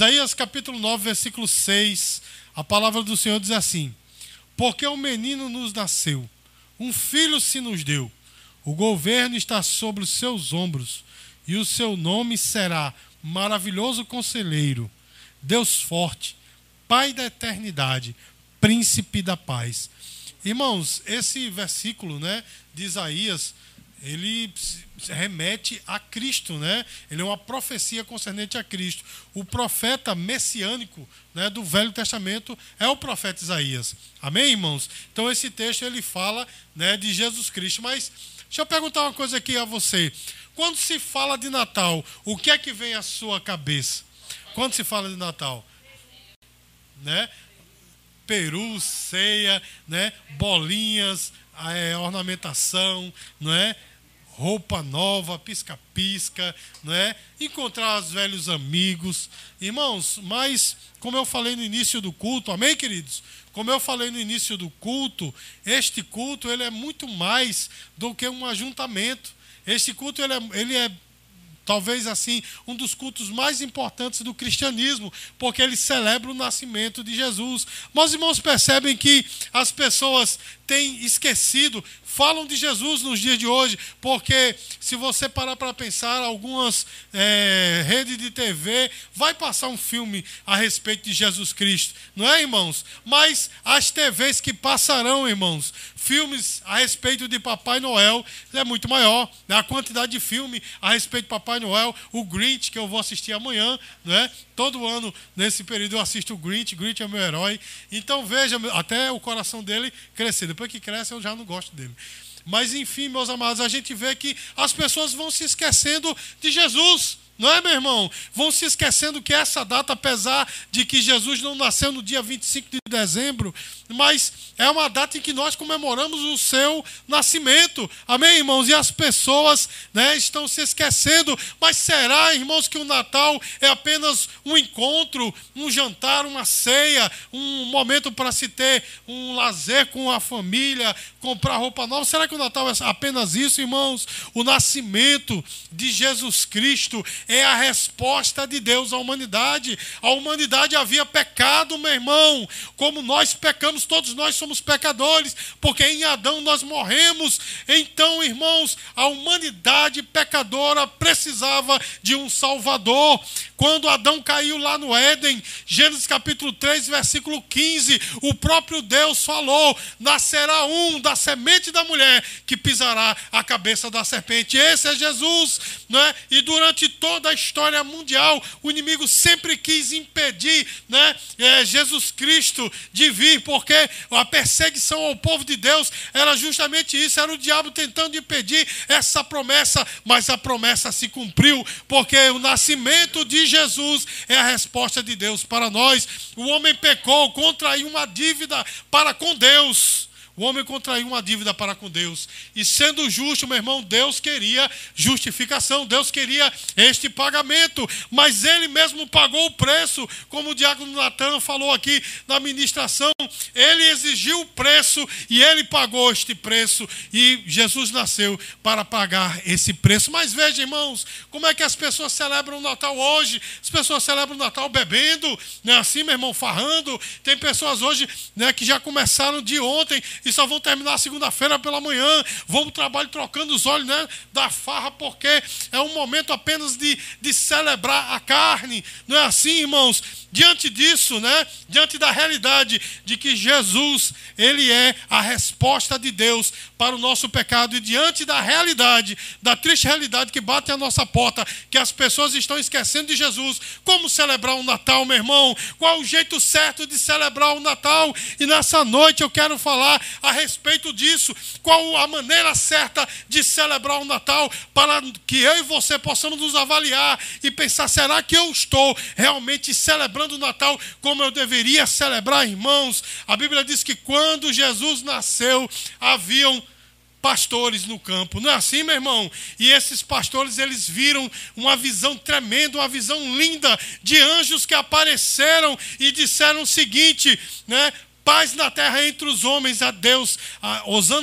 Isaías capítulo 9, versículo 6, a palavra do Senhor diz assim: Porque um menino nos nasceu, um filho se nos deu, o governo está sobre os seus ombros, e o seu nome será Maravilhoso Conselheiro, Deus Forte, Pai da Eternidade, Príncipe da Paz. Irmãos, esse versículo né, de Isaías ele remete a Cristo, né? Ele é uma profecia concernente a Cristo. O profeta messiânico, né, do Velho Testamento é o profeta Isaías. Amém, irmãos? Então esse texto ele fala, né, de Jesus Cristo. Mas deixa eu perguntar uma coisa aqui a você. Quando se fala de Natal, o que é que vem à sua cabeça? Quando se fala de Natal, né? Peru, ceia, né? Bolinhas, é, ornamentação, não é? Roupa nova, pisca-pisca, não é? Encontrar os velhos amigos. Irmãos, mas como eu falei no início do culto, amém, queridos? Como eu falei no início do culto, este culto ele é muito mais do que um ajuntamento. Este culto ele é, ele é talvez assim, um dos cultos mais importantes do cristianismo, porque ele celebra o nascimento de Jesus. Mas irmãos percebem que as pessoas têm esquecido falam de Jesus nos dias de hoje, porque se você parar para pensar, algumas é, redes de TV vai passar um filme a respeito de Jesus Cristo, não é, irmãos? Mas as TVs que passarão, irmãos, filmes a respeito de Papai Noel é muito maior. Né? A quantidade de filme a respeito de Papai Noel, o Grinch, que eu vou assistir amanhã, não é? Todo ano, nesse período, eu assisto o Grinch, Grinch é meu herói. Então veja, até o coração dele crescer. Depois que cresce, eu já não gosto dele. Mas enfim, meus amados, a gente vê que as pessoas vão se esquecendo de Jesus. Não é, meu irmão? Vão se esquecendo que essa data, apesar de que Jesus não nasceu no dia 25 de dezembro, mas é uma data em que nós comemoramos o seu nascimento. Amém, irmãos? E as pessoas né, estão se esquecendo. Mas será, irmãos, que o Natal é apenas um encontro, um jantar, uma ceia, um momento para se ter um lazer com a família, comprar roupa nova? Será que o Natal é apenas isso, irmãos? O nascimento de Jesus Cristo é a resposta de Deus à humanidade. A humanidade havia pecado, meu irmão. Como nós pecamos, todos nós somos pecadores, porque em Adão nós morremos. Então, irmãos, a humanidade pecadora precisava de um Salvador. Quando Adão caiu lá no Éden, Gênesis capítulo 3, versículo 15, o próprio Deus falou: nascerá um da semente da mulher que pisará a cabeça da serpente. Esse é Jesus, não é? E durante toda toda a história mundial, o inimigo sempre quis impedir né, é, Jesus Cristo de vir, porque a perseguição ao povo de Deus era justamente isso, era o diabo tentando impedir essa promessa, mas a promessa se cumpriu, porque o nascimento de Jesus é a resposta de Deus para nós. O homem pecou, contraiu uma dívida para com Deus. O homem contraiu uma dívida para com Deus. E sendo justo, meu irmão, Deus queria justificação, Deus queria este pagamento. Mas ele mesmo pagou o preço, como o diácono Natan falou aqui na ministração. Ele exigiu o preço e ele pagou este preço. E Jesus nasceu para pagar esse preço. Mas veja, irmãos, como é que as pessoas celebram o Natal hoje? As pessoas celebram o Natal bebendo, né? assim, meu irmão, farrando. Tem pessoas hoje né, que já começaram de ontem e só vão terminar segunda-feira pela manhã, vão para o trabalho trocando os olhos né, da farra, porque é um momento apenas de, de celebrar a carne. Não é assim, irmãos? Diante disso, né, diante da realidade de que Jesus, ele é a resposta de Deus para o nosso pecado e diante da realidade, da triste realidade que bate à nossa porta, que as pessoas estão esquecendo de Jesus, como celebrar o Natal, meu irmão? Qual o jeito certo de celebrar o Natal? E nessa noite eu quero falar a respeito disso, qual a maneira certa de celebrar o Natal para que eu e você possamos nos avaliar e pensar, será que eu estou realmente celebrando o Natal como eu deveria celebrar, irmãos. A Bíblia diz que quando Jesus nasceu, haviam pastores no campo. Não é assim, meu irmão? E esses pastores, eles viram uma visão tremenda, uma visão linda de anjos que apareceram e disseram o seguinte, né? Paz na terra entre os homens, a Deus, a,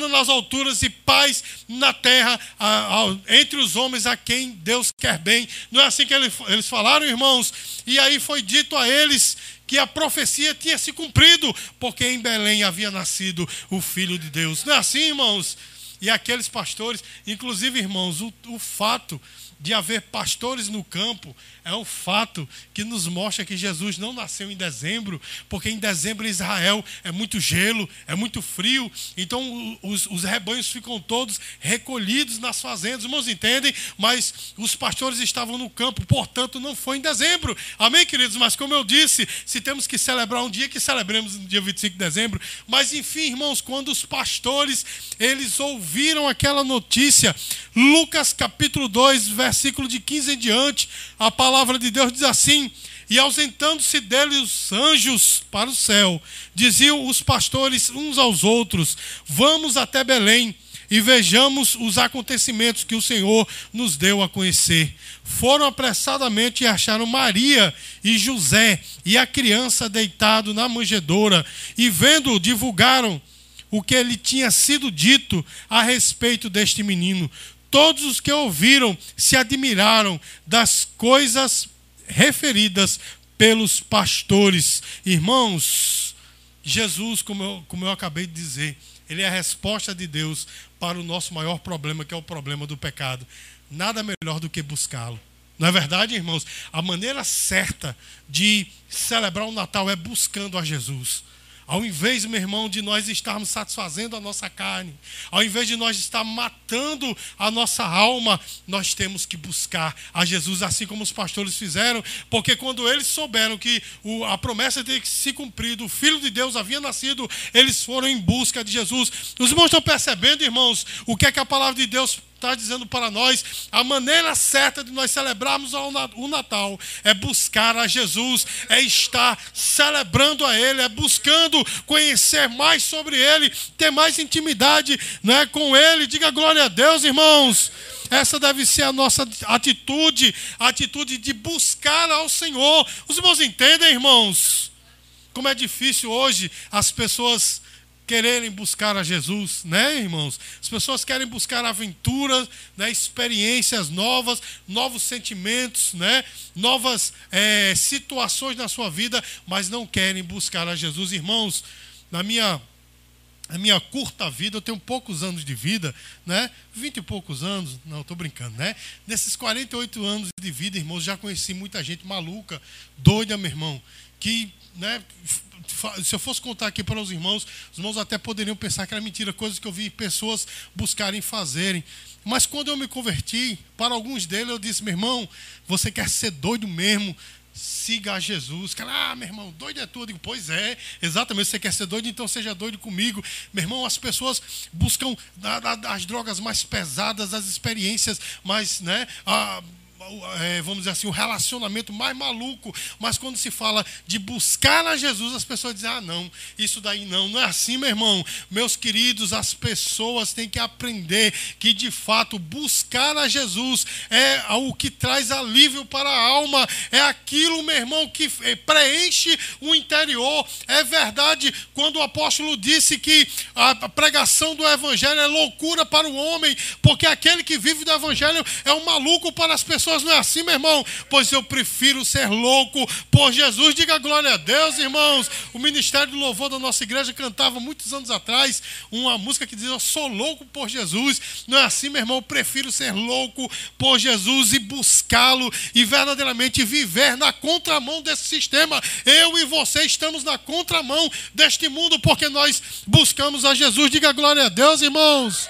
nas alturas, e paz na terra a, a, entre os homens a quem Deus quer bem. Não é assim que ele, eles falaram, irmãos? E aí foi dito a eles que a profecia tinha se cumprido, porque em Belém havia nascido o Filho de Deus. Não é assim, irmãos? E aqueles pastores, inclusive, irmãos, o, o fato de haver pastores no campo é o fato que nos mostra que Jesus não nasceu em dezembro, porque em dezembro em Israel é muito gelo, é muito frio, então os, os rebanhos ficam todos recolhidos nas fazendas, irmãos entendem? Mas os pastores estavam no campo, portanto não foi em dezembro, amém, queridos? Mas como eu disse, se temos que celebrar um dia, que celebremos no dia 25 de dezembro, mas enfim, irmãos, quando os pastores eles ouviram aquela notícia, Lucas capítulo 2, versículo de 15 em diante, a palavra de Deus diz assim: E ausentando-se dele os anjos para o céu, diziam os pastores uns aos outros: Vamos até Belém e vejamos os acontecimentos que o Senhor nos deu a conhecer. Foram apressadamente e acharam Maria e José e a criança deitado na manjedoura, e vendo, divulgaram o que lhe tinha sido dito a respeito deste menino. Todos os que ouviram se admiraram das coisas referidas pelos pastores. Irmãos, Jesus, como eu, como eu acabei de dizer, ele é a resposta de Deus para o nosso maior problema, que é o problema do pecado. Nada melhor do que buscá-lo. Não é verdade, irmãos? A maneira certa de celebrar o Natal é buscando a Jesus. Ao invés, meu irmão, de nós estarmos satisfazendo a nossa carne, ao invés de nós estar matando a nossa alma, nós temos que buscar a Jesus, assim como os pastores fizeram, porque quando eles souberam que a promessa tinha que se cumprido, o Filho de Deus havia nascido, eles foram em busca de Jesus. Os irmãos estão percebendo, irmãos, o que é que a palavra de Deus está dizendo para nós, a maneira certa de nós celebrarmos o Natal é buscar a Jesus, é estar celebrando a Ele, é buscando conhecer mais sobre Ele, ter mais intimidade né, com Ele. Diga glória a Deus, irmãos. Essa deve ser a nossa atitude, a atitude de buscar ao Senhor. Os irmãos entendem, irmãos? Como é difícil hoje as pessoas quererem buscar a Jesus, né, irmãos? As pessoas querem buscar aventuras, né, experiências novas, novos sentimentos, né, novas é, situações na sua vida, mas não querem buscar a Jesus, irmãos. Na minha a minha curta vida, eu tenho poucos anos de vida, né? Vinte e poucos anos, não, estou brincando, né? Nesses 48 anos de vida, irmãos, já conheci muita gente maluca, doida, meu irmão, que né, se eu fosse contar aqui para os irmãos, os irmãos até poderiam pensar que era mentira, coisas que eu vi pessoas buscarem fazerem. Mas quando eu me converti, para alguns deles eu disse, meu irmão, você quer ser doido mesmo? Siga a Jesus. Cara, ah, meu irmão, doido é tudo. Eu digo, pois é, exatamente. Você quer ser doido, então seja doido comigo. Meu irmão, as pessoas buscam as drogas mais pesadas, as experiências mais, né? A, é, vamos dizer assim, o relacionamento mais maluco, mas quando se fala de buscar a Jesus, as pessoas dizem: ah, não, isso daí não, não é assim, meu irmão. Meus queridos, as pessoas têm que aprender que de fato buscar a Jesus é o que traz alívio para a alma, é aquilo, meu irmão, que é, preenche o interior. É verdade, quando o apóstolo disse que a pregação do evangelho é loucura para o homem, porque aquele que vive do evangelho é um maluco para as pessoas não é assim, meu irmão? Pois eu prefiro ser louco por Jesus. Diga glória a Deus, irmãos. O Ministério do Louvor da nossa igreja cantava muitos anos atrás uma música que dizia: Eu sou louco por Jesus. Não é assim, meu irmão? Eu prefiro ser louco por Jesus e buscá-lo e verdadeiramente viver na contramão desse sistema. Eu e você estamos na contramão deste mundo porque nós buscamos a Jesus. Diga glória a Deus, irmãos.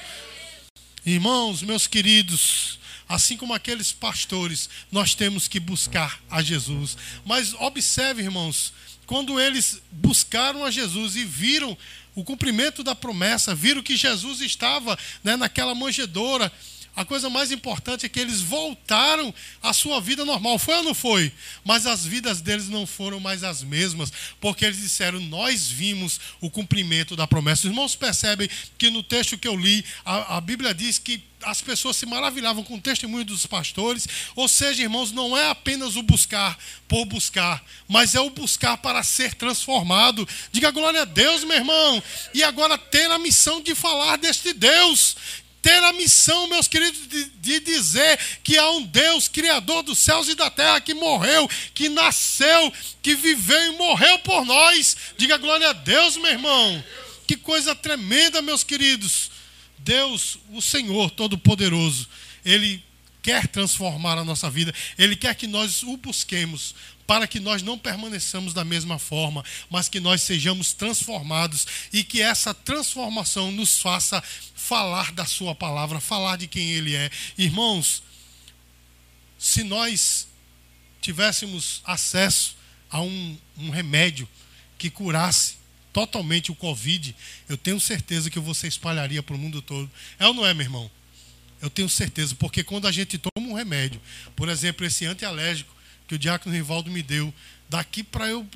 Irmãos, meus queridos, Assim como aqueles pastores, nós temos que buscar a Jesus. Mas observe, irmãos, quando eles buscaram a Jesus e viram o cumprimento da promessa, viram que Jesus estava né, naquela manjedoura, a coisa mais importante é que eles voltaram à sua vida normal. Foi ou não foi? Mas as vidas deles não foram mais as mesmas, porque eles disseram: Nós vimos o cumprimento da promessa. Os irmãos percebem que no texto que eu li, a, a Bíblia diz que as pessoas se maravilhavam com o testemunho dos pastores. Ou seja, irmãos, não é apenas o buscar por buscar, mas é o buscar para ser transformado. Diga glória a Deus, meu irmão. E agora ter a missão de falar deste Deus. Ter a missão, meus queridos, de, de dizer que há um Deus, Criador dos céus e da terra, que morreu, que nasceu, que viveu e morreu por nós. Diga glória a Deus, meu irmão. Que coisa tremenda, meus queridos. Deus, o Senhor Todo-Poderoso, Ele quer transformar a nossa vida, Ele quer que nós o busquemos, para que nós não permaneçamos da mesma forma, mas que nós sejamos transformados e que essa transformação nos faça falar da Sua palavra, falar de quem Ele é. Irmãos, se nós tivéssemos acesso a um, um remédio que curasse totalmente o Covid, eu tenho certeza que você espalharia para o mundo todo. É ou não é, meu irmão? Eu tenho certeza, porque quando a gente toma um remédio, por exemplo, esse antialérgico que o diácono Rivaldo me deu, daqui para eu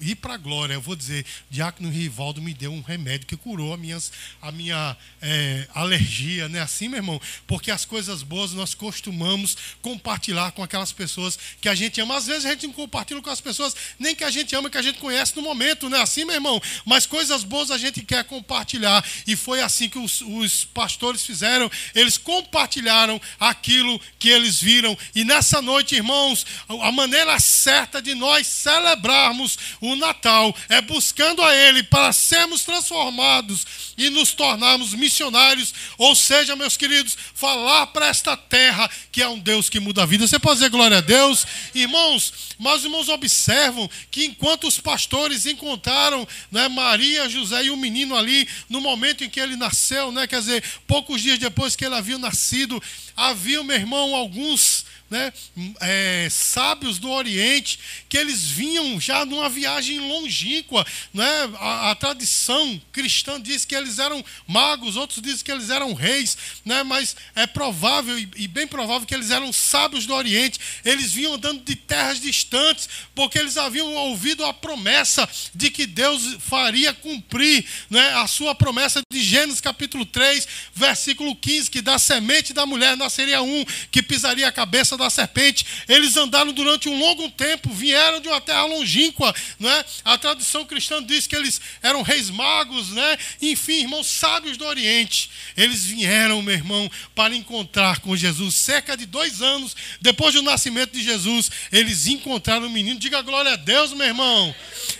ir para a glória. Eu vou dizer, Diácono Rivaldo me deu um remédio que curou a, minhas, a minha é, alergia, né? Assim, meu irmão? Porque as coisas boas nós costumamos compartilhar com aquelas pessoas que a gente ama. Às vezes a gente não compartilha com as pessoas nem que a gente ama, que a gente conhece no momento, né? Assim, meu irmão? Mas coisas boas a gente quer compartilhar. E foi assim que os, os pastores fizeram. Eles compartilharam aquilo que eles viram. E nessa noite, irmãos, a maneira certa de nós celebrarmos o o Natal é buscando a Ele para sermos transformados e nos tornarmos missionários, ou seja, meus queridos, falar para esta terra que é um Deus que muda a vida. Você pode dizer glória a Deus? Irmãos, mas os irmãos observam que enquanto os pastores encontraram né, Maria, José e o menino ali, no momento em que ele nasceu, né, quer dizer, poucos dias depois que ele havia nascido, havia, meu irmão, alguns né, é, sábios do Oriente, que eles vinham já numa viagem longínqua. Né? A, a, tradição cristã diz que eles eram magos, outros dizem que eles eram reis, né? mas é provável e, e bem provável que eles eram sábios do Oriente. Eles vinham andando de terras distantes, porque eles haviam ouvido a promessa de que Deus faria cumprir né, a sua promessa de Gênesis capítulo 3, versículo 15, que da semente da mulher nasceria um que pisaria a cabeça da serpente. Eles andaram durante um longo tempo, vieram de uma terra longínqua. Né? A tradição cristã diz que eles eram reis magos, né? enfim, irmãos sábios do Oriente. Eles vieram, meu irmão, para encontrar com Jesus. Cerca de dois anos depois do nascimento de Jesus, eles encontraram o menino. Diga glória a Deus, meu irmão.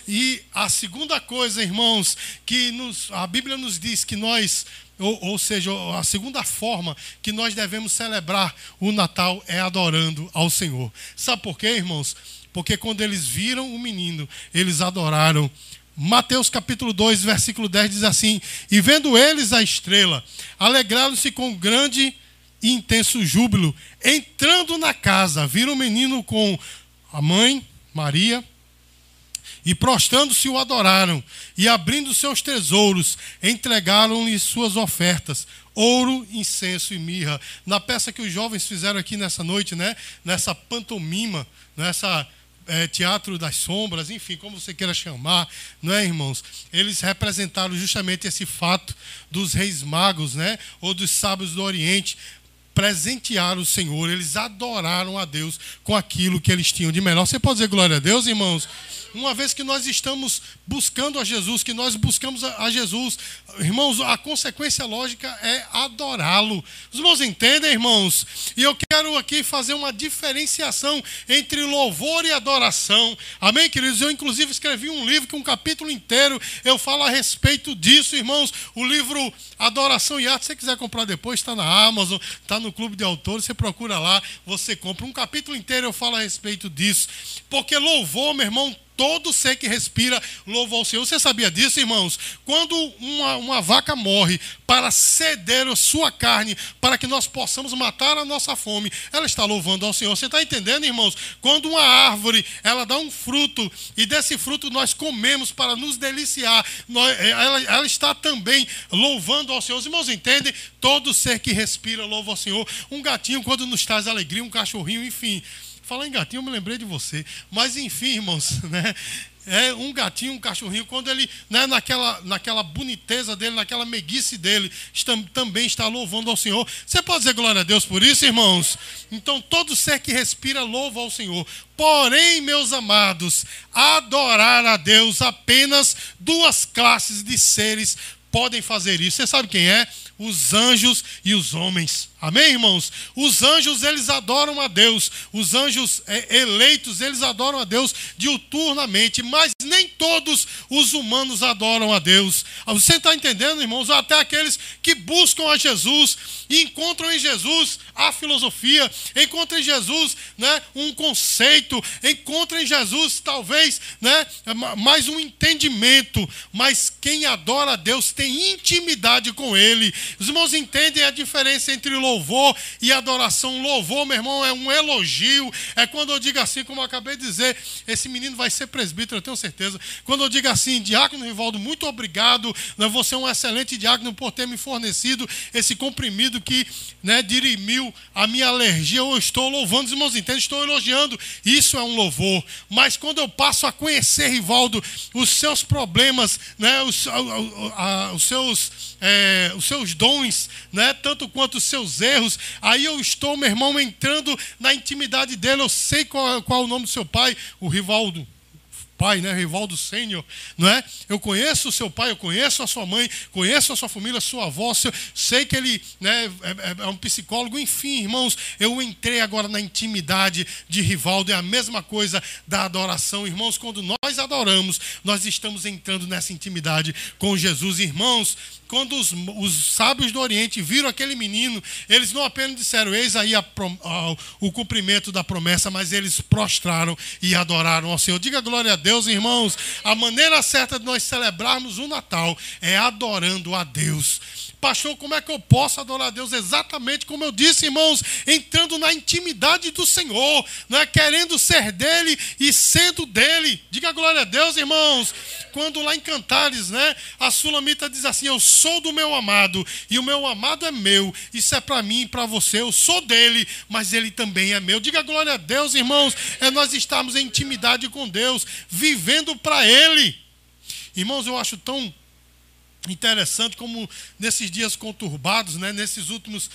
E a segunda coisa, irmãos, que nos, a Bíblia nos diz que nós ou, ou, seja, a segunda forma que nós devemos celebrar o Natal é adorando ao Senhor. Sabe por quê, irmãos? Porque quando eles viram o menino, eles adoraram. Mateus capítulo 2, versículo 10 diz assim: E vendo eles a estrela, alegraram-se com grande e intenso júbilo. Entrando na casa, viram o menino com a mãe, Maria, e prostrando-se o adoraram, e abrindo seus tesouros, entregaram-lhe suas ofertas, ouro, incenso e mirra. Na peça que os jovens fizeram aqui nessa noite, né? nessa pantomima, nessa é, teatro das sombras, enfim, como você queira chamar, não é, irmãos? Eles representaram justamente esse fato dos reis magos, né? Ou dos sábios do Oriente, presentearam o Senhor, eles adoraram a Deus com aquilo que eles tinham de melhor. Você pode dizer glória a Deus, irmãos? Uma vez que nós estamos buscando a Jesus, que nós buscamos a Jesus, irmãos, a consequência lógica é adorá-lo. Os irmãos entendem, irmãos? E eu quero aqui fazer uma diferenciação entre louvor e adoração. Amém, queridos? Eu, inclusive, escrevi um livro que um capítulo inteiro eu falo a respeito disso, irmãos. O livro Adoração e Arte, se você quiser comprar depois, está na Amazon, está no Clube de Autores, você procura lá, você compra. Um capítulo inteiro eu falo a respeito disso. Porque louvor, meu irmão, todo ser que respira louva ao Senhor. Você sabia disso, irmãos? Quando uma, uma vaca morre para ceder a sua carne, para que nós possamos matar a nossa fome, ela está louvando ao Senhor. Você está entendendo, irmãos? Quando uma árvore ela dá um fruto e desse fruto nós comemos para nos deliciar, nós, ela, ela está também louvando ao Senhor. Os irmãos entendem? Todo ser que respira louva ao Senhor. Um gatinho, quando nos traz alegria, um cachorrinho, enfim. Falar em gatinho, eu me lembrei de você. Mas enfim, irmãos, né? É um gatinho, um cachorrinho, quando ele, né, naquela, naquela boniteza dele, naquela meiguice dele, está, também está louvando ao Senhor. Você pode dizer glória a Deus por isso, irmãos? Então, todo ser que respira louva ao Senhor. Porém, meus amados, adorar a Deus apenas duas classes de seres podem fazer isso. Você sabe quem é? Os anjos e os homens. Amém, irmãos? Os anjos, eles adoram a Deus. Os anjos é, eleitos, eles adoram a Deus diuturnamente. Mas nem todos os humanos adoram a Deus. Você está entendendo, irmãos? Até aqueles que buscam a Jesus e encontram em Jesus a filosofia, encontram em Jesus né, um conceito, encontram em Jesus talvez né, mais um entendimento. Mas quem adora a Deus tem intimidade com Ele. Os irmãos entendem a diferença entre o louvor e adoração. Louvor, meu irmão, é um elogio. É quando eu digo assim, como eu acabei de dizer, esse menino vai ser presbítero, eu tenho certeza. Quando eu digo assim, diácono Rivaldo, muito obrigado. Né, você é um excelente diácono por ter me fornecido esse comprimido que né, dirimiu a minha alergia. Eu estou louvando, os irmãos entendem, estou elogiando. Isso é um louvor. Mas quando eu passo a conhecer, Rivaldo, os seus problemas, né, os, a, a, os seus é, os seus dons, né? tanto quanto os seus erros. Aí eu estou, meu irmão, entrando na intimidade dele. Eu sei qual, qual é o nome do seu pai, o Rivaldo pai, né? Rivaldo Sênior, não é? Eu conheço o seu pai, eu conheço a sua mãe, conheço a sua família, a sua avó, sei que ele né, é, é, é, um psicólogo, enfim, irmãos, eu entrei agora na intimidade de Rivaldo, é a mesma coisa da adoração, irmãos, quando nós adoramos, nós estamos entrando nessa intimidade com Jesus, irmãos, quando os, os, sábios do Oriente viram aquele menino, eles não apenas disseram, eis aí a, a, o cumprimento da promessa, mas eles prostraram e adoraram ao Senhor. Diga glória a Deus, irmãos. A maneira certa de nós celebrarmos o Natal é adorando a Deus pastor, como é que eu posso adorar a Deus? Exatamente como eu disse, irmãos, entrando na intimidade do Senhor, não é querendo ser dele e sendo dele. Diga glória a Deus, irmãos. Quando lá em Cantares, né, a Sulamita diz assim: Eu sou do meu amado e o meu amado é meu. Isso é para mim e para você. Eu sou dele, mas ele também é meu. Diga glória a Deus, irmãos. É nós estarmos em intimidade com Deus, vivendo para ele. Irmãos, eu acho tão interessante como nesses dias conturbados, né, nesses últimos,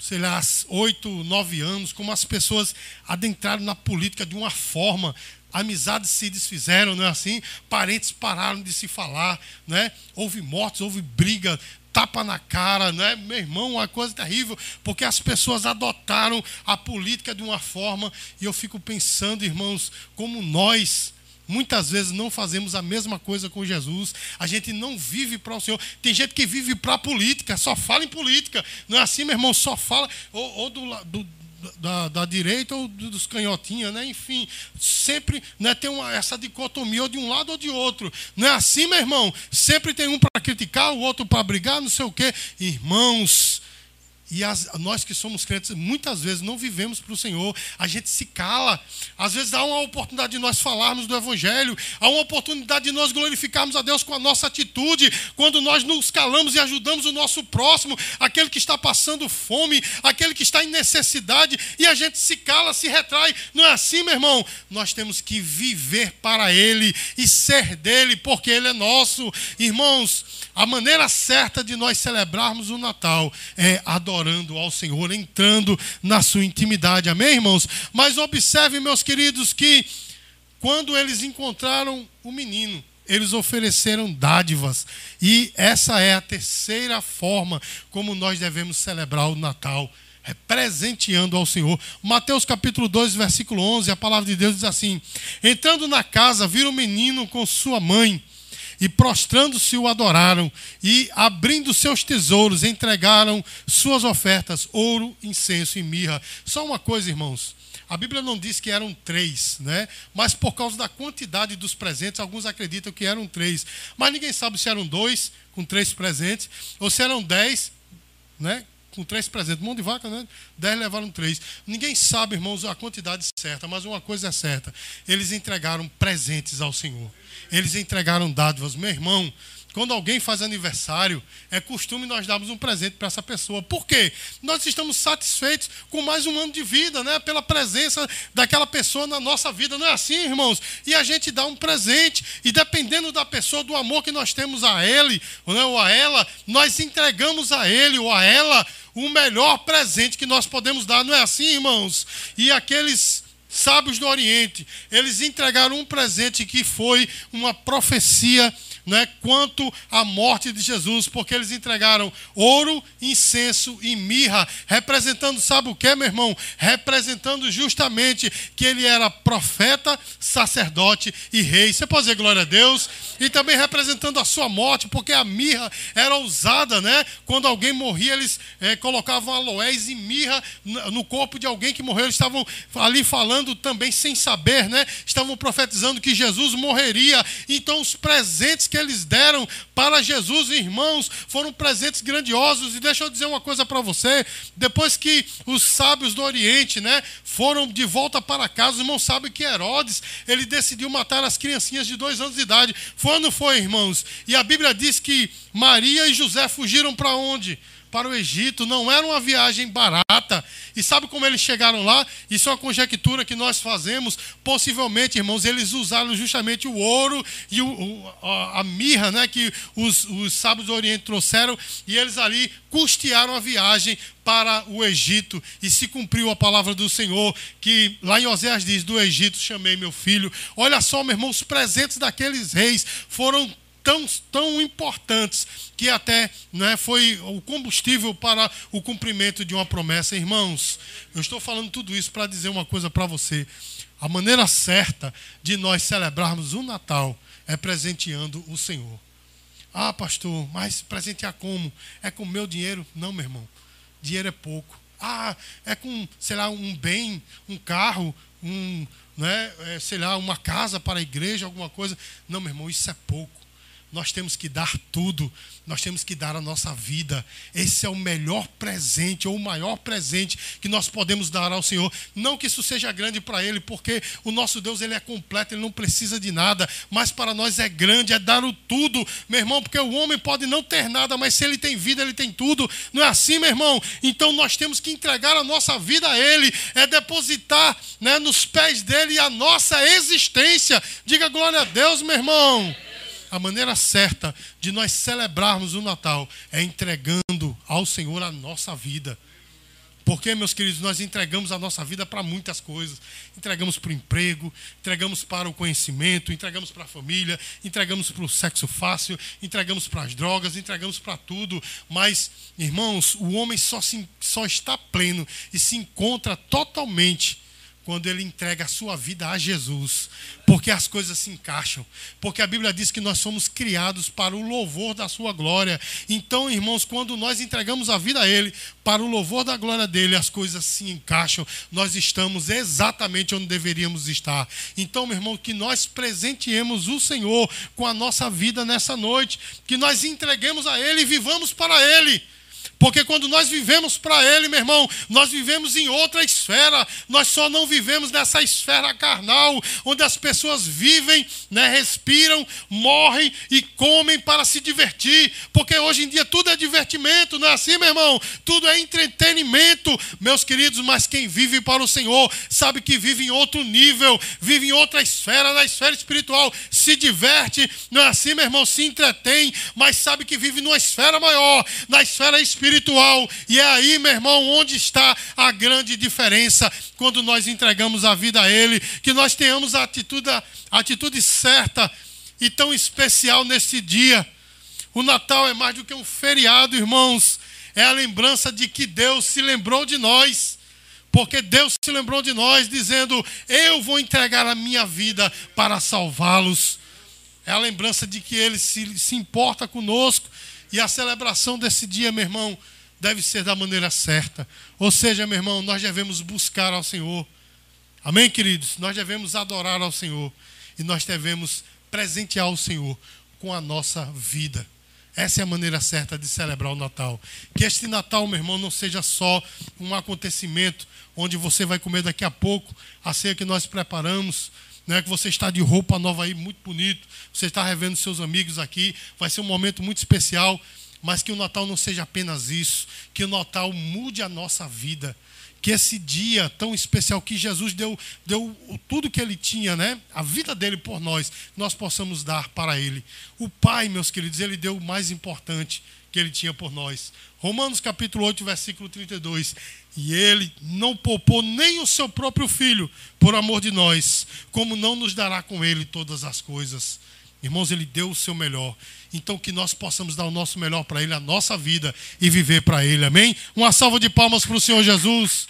sei lá, oito, nove anos, como as pessoas adentraram na política de uma forma, amizades se desfizeram, não é assim? Parentes pararam de se falar, né? Houve mortes, houve briga, tapa na cara, né? Meu irmão, uma coisa terrível, porque as pessoas adotaram a política de uma forma, e eu fico pensando, irmãos, como nós Muitas vezes não fazemos a mesma coisa com Jesus. A gente não vive para o Senhor. Tem gente que vive para a política, só fala em política. Não é assim, meu irmão? Só fala. Ou, ou do, do, da, da, direita ou dos canhotinhos, né? Enfim, sempre né, tem uma, essa dicotomia ou de um lado ou de outro. Não é assim, meu irmão? Sempre tem um para criticar, o outro para brigar, não sei o quê. Irmãos, e as, nós que somos crentes, muitas vezes não vivemos para o Senhor, a gente se cala. Às vezes há uma oportunidade de nós falarmos do Evangelho, há uma oportunidade de nós glorificarmos a Deus com a nossa atitude, quando nós nos calamos e ajudamos o nosso próximo, aquele que está passando fome, aquele que está em necessidade, e a gente se cala, se retrai. Não é assim, meu irmão? Nós temos que viver para Ele e ser dele, porque Ele é nosso. Irmãos, a maneira certa de nós celebrarmos o Natal é adorando ao Senhor, entrando na sua intimidade. Amém, irmãos? Mas observe, meus queridos, que quando eles encontraram o menino, eles ofereceram dádivas. E essa é a terceira forma como nós devemos celebrar o Natal. É presenteando ao Senhor. Mateus capítulo 2, versículo 11, a palavra de Deus diz assim: Entrando na casa, viram o menino com sua mãe e prostrando-se o adoraram, e abrindo seus tesouros, entregaram suas ofertas, ouro, incenso e mirra. Só uma coisa, irmãos. A Bíblia não diz que eram três, né? Mas por causa da quantidade dos presentes, alguns acreditam que eram três. Mas ninguém sabe se eram dois com três presentes, ou se eram dez, né? Com três presentes. Mão de vaca, né? Dez levaram três. Ninguém sabe, irmãos, a quantidade certa, mas uma coisa é certa: eles entregaram presentes ao Senhor. Eles entregaram dádivas. Meu irmão, quando alguém faz aniversário, é costume nós darmos um presente para essa pessoa. Por quê? Nós estamos satisfeitos com mais um ano de vida, né? Pela presença daquela pessoa na nossa vida. Não é assim, irmãos? E a gente dá um presente, e dependendo da pessoa, do amor que nós temos a ele né, ou a ela, nós entregamos a ele ou a ela o melhor presente que nós podemos dar. Não é assim, irmãos? E aqueles sábios do Oriente, eles entregaram um presente que foi uma profecia né, quanto à morte de Jesus, porque eles entregaram ouro, incenso e mirra, representando, sabe o que, meu irmão? Representando justamente que ele era profeta, sacerdote e rei. Você pode dizer glória a Deus? E também representando a sua morte, porque a mirra era usada, né? Quando alguém morria, eles é, colocavam aloés e mirra no corpo de alguém que morreu. Eles estavam ali falando também sem saber, né? Estavam profetizando que Jesus morreria. Então, os presentes que eles deram para Jesus, irmãos, foram presentes grandiosos. E deixa eu dizer uma coisa para você: depois que os sábios do Oriente, né, foram de volta para casa, os irmãos sabem que Herodes, ele decidiu matar as criancinhas de dois anos de idade. Foi ou não foi, irmãos? E a Bíblia diz que Maria e José fugiram para onde? Para o Egito, não era uma viagem barata. E sabe como eles chegaram lá? Isso é uma conjectura que nós fazemos. Possivelmente, irmãos, eles usaram justamente o ouro e o, a mirra né, que os, os sábios do Oriente trouxeram, e eles ali custearam a viagem para o Egito e se cumpriu a palavra do Senhor, que lá em Oséias diz: Do Egito chamei meu filho. Olha só, meu irmão, os presentes daqueles reis foram tão, tão importantes que até né, foi o combustível para o cumprimento de uma promessa. Irmãos, eu estou falando tudo isso para dizer uma coisa para você. A maneira certa de nós celebrarmos o Natal é presenteando o Senhor. Ah, pastor, mas presentear como? É com meu dinheiro? Não, meu irmão. Dinheiro é pouco. Ah, é com, sei lá, um bem, um carro, um, né, é, sei lá, uma casa para a igreja, alguma coisa. Não, meu irmão, isso é pouco nós temos que dar tudo, nós temos que dar a nossa vida. Esse é o melhor presente, ou o maior presente que nós podemos dar ao Senhor. Não que isso seja grande para Ele, porque o nosso Deus ele é completo, Ele não precisa de nada, mas para nós é grande, é dar o tudo, meu irmão, porque o homem pode não ter nada, mas se ele tem vida, ele tem tudo. Não é assim, meu irmão? Então nós temos que entregar a nossa vida a Ele, é depositar né, nos pés dele a nossa existência. Diga glória a Deus, meu irmão a maneira certa de nós celebrarmos o Natal é entregando ao Senhor a nossa vida. Porque, meus queridos, nós entregamos a nossa vida para muitas coisas. Entregamos para o emprego, entregamos para o conhecimento, entregamos para a família, entregamos para o sexo fácil, entregamos para as drogas, entregamos para tudo. Mas, irmãos, o homem só, se, só está pleno e se encontra totalmente quando ele entrega a sua vida a Jesus, porque as coisas se encaixam, porque a Bíblia diz que nós somos criados para o louvor da sua glória. Então, irmãos, quando nós entregamos a vida a ele, para o louvor da glória dele, as coisas se encaixam, nós estamos exatamente onde deveríamos estar. Então, meu irmão, que nós presenteemos o Senhor com a nossa vida nessa noite, que nós entreguemos a ele e vivamos para ele. Porque quando nós vivemos para Ele, meu irmão, nós vivemos em outra esfera. Nós só não vivemos nessa esfera carnal, onde as pessoas vivem, né, respiram, morrem e comem para se divertir. Porque hoje em dia tudo é divertimento, não é assim, meu irmão? Tudo é entretenimento, meus queridos. Mas quem vive para o Senhor sabe que vive em outro nível, vive em outra esfera, na esfera espiritual. Se diverte, não é assim, meu irmão? Se entretém, mas sabe que vive numa esfera maior, na esfera espiritual espiritual. E é aí, meu irmão, onde está a grande diferença quando nós entregamos a vida a Ele, que nós tenhamos a atitude, a atitude certa e tão especial nesse dia. O Natal é mais do que um feriado, irmãos. É a lembrança de que Deus se lembrou de nós. Porque Deus se lembrou de nós, dizendo: Eu vou entregar a minha vida para salvá-los. É a lembrança de que Ele se, se importa conosco e a celebração desse dia, meu irmão, deve ser da maneira certa. Ou seja, meu irmão, nós devemos buscar ao Senhor Amém, queridos? Nós devemos adorar ao Senhor e nós devemos presentear o Senhor com a nossa vida. Essa é a maneira certa de celebrar o Natal. Que este Natal, meu irmão, não seja só um acontecimento onde você vai comer daqui a pouco a ceia que nós preparamos, né, que você está de roupa nova aí, muito bonito, você está revendo seus amigos aqui, vai ser um momento muito especial, mas que o Natal não seja apenas isso, que o Natal mude a nossa vida que esse dia tão especial que Jesus deu, deu tudo que ele tinha, né? A vida dele por nós, nós possamos dar para ele. O Pai, meus queridos, ele deu o mais importante que ele tinha por nós. Romanos capítulo 8, versículo 32. E ele não poupou nem o seu próprio filho por amor de nós, como não nos dará com ele todas as coisas. Irmãos, ele deu o seu melhor. Então que nós possamos dar o nosso melhor para ele, a nossa vida e viver para ele. Amém? Uma salva de palmas para o Senhor Jesus.